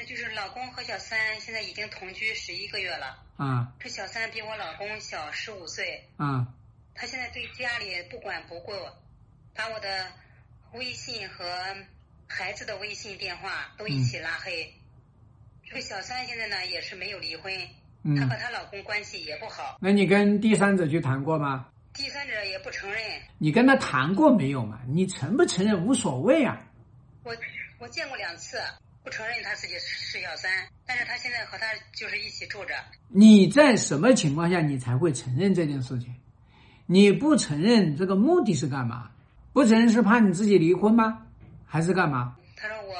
在就是老公和小三现在已经同居十一个月了。啊这小三比我老公小十五岁，啊他现在对家里不管不顾，把我的微信和孩子的微信电话都一起拉黑。这个小三现在呢也是没有离婚，她嗯和，她老公关系也不好，那你跟第三者去谈过吗？第三者也不承认。你跟他谈过没有嘛？你承不承认无所谓啊。我我见过两次，不承认他自己是小三，但是他现在和他就是一起住着。你在什么情况下你才会承认这件事情？你不承认这个目的是干嘛？不承认是怕你自己离婚吗？还是干嘛？他说我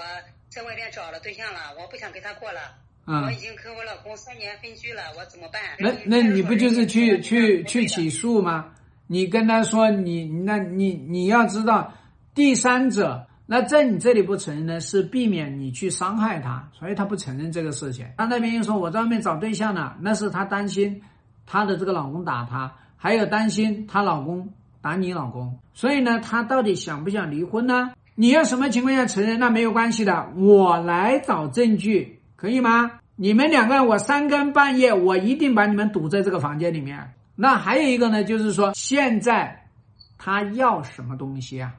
在外边找了对象了，我不想跟他过了。嗯、我已经跟我老公三年分居了，我怎么办？那那你不就是去去去？起诉吗？你跟他说你那你你要知道，第三者那在你这里不承认呢，是避免你去伤害他，所以他不承认这个事情。他那边又说我在外面找对象了，那是他担心她的这个老公打她，还有担心她老公打你老公，所以呢，他到底想不想离婚呢？你要什么情况下承认那没有关系的，我来找证据，可以吗？你们两个，我三更半夜，我一定把你们堵在这个房间里面。那还有一个呢，就是说现在他要什么东西啊？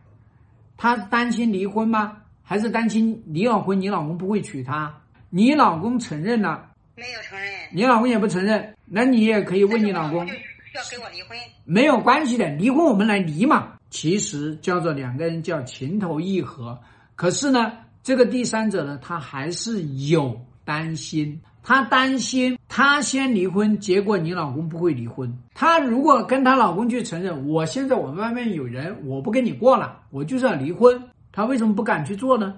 他担心离婚吗？还是担心离了婚你老公不会娶她？你老公承认了，没有承认。你老公也不承认，那你也可以问你老公要跟我离婚。没有关系的，离婚我们来离嘛。其实叫做两个人叫情投意合，可是呢，这个第三者呢，他还是有担心，她担心她先离婚，结果你老公不会离婚。她如果跟她老公去承认，我现在我外面有人，我不跟你过了，我就是要离婚，她为什么不敢去做呢？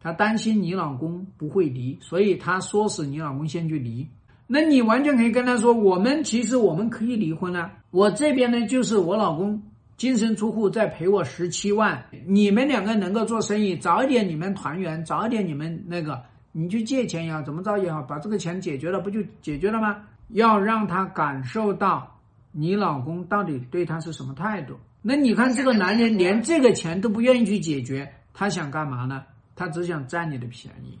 她担心你老公不会离，所以她说是你老公先去离。那你完全可以跟他说，我们其实我们可以离婚啊。我这边呢，就是我老公净身出户，再赔我十七万。你们两个能够做生意，早一点你们团圆，早一点你们那个，你去借钱也好，怎么着也好，把这个钱解决了，不就解决了吗？要让他感受到你老公到底对他是什么态度。那你看这个男人连这个钱都不愿意去解决，他想干嘛呢？他只想占你的便宜。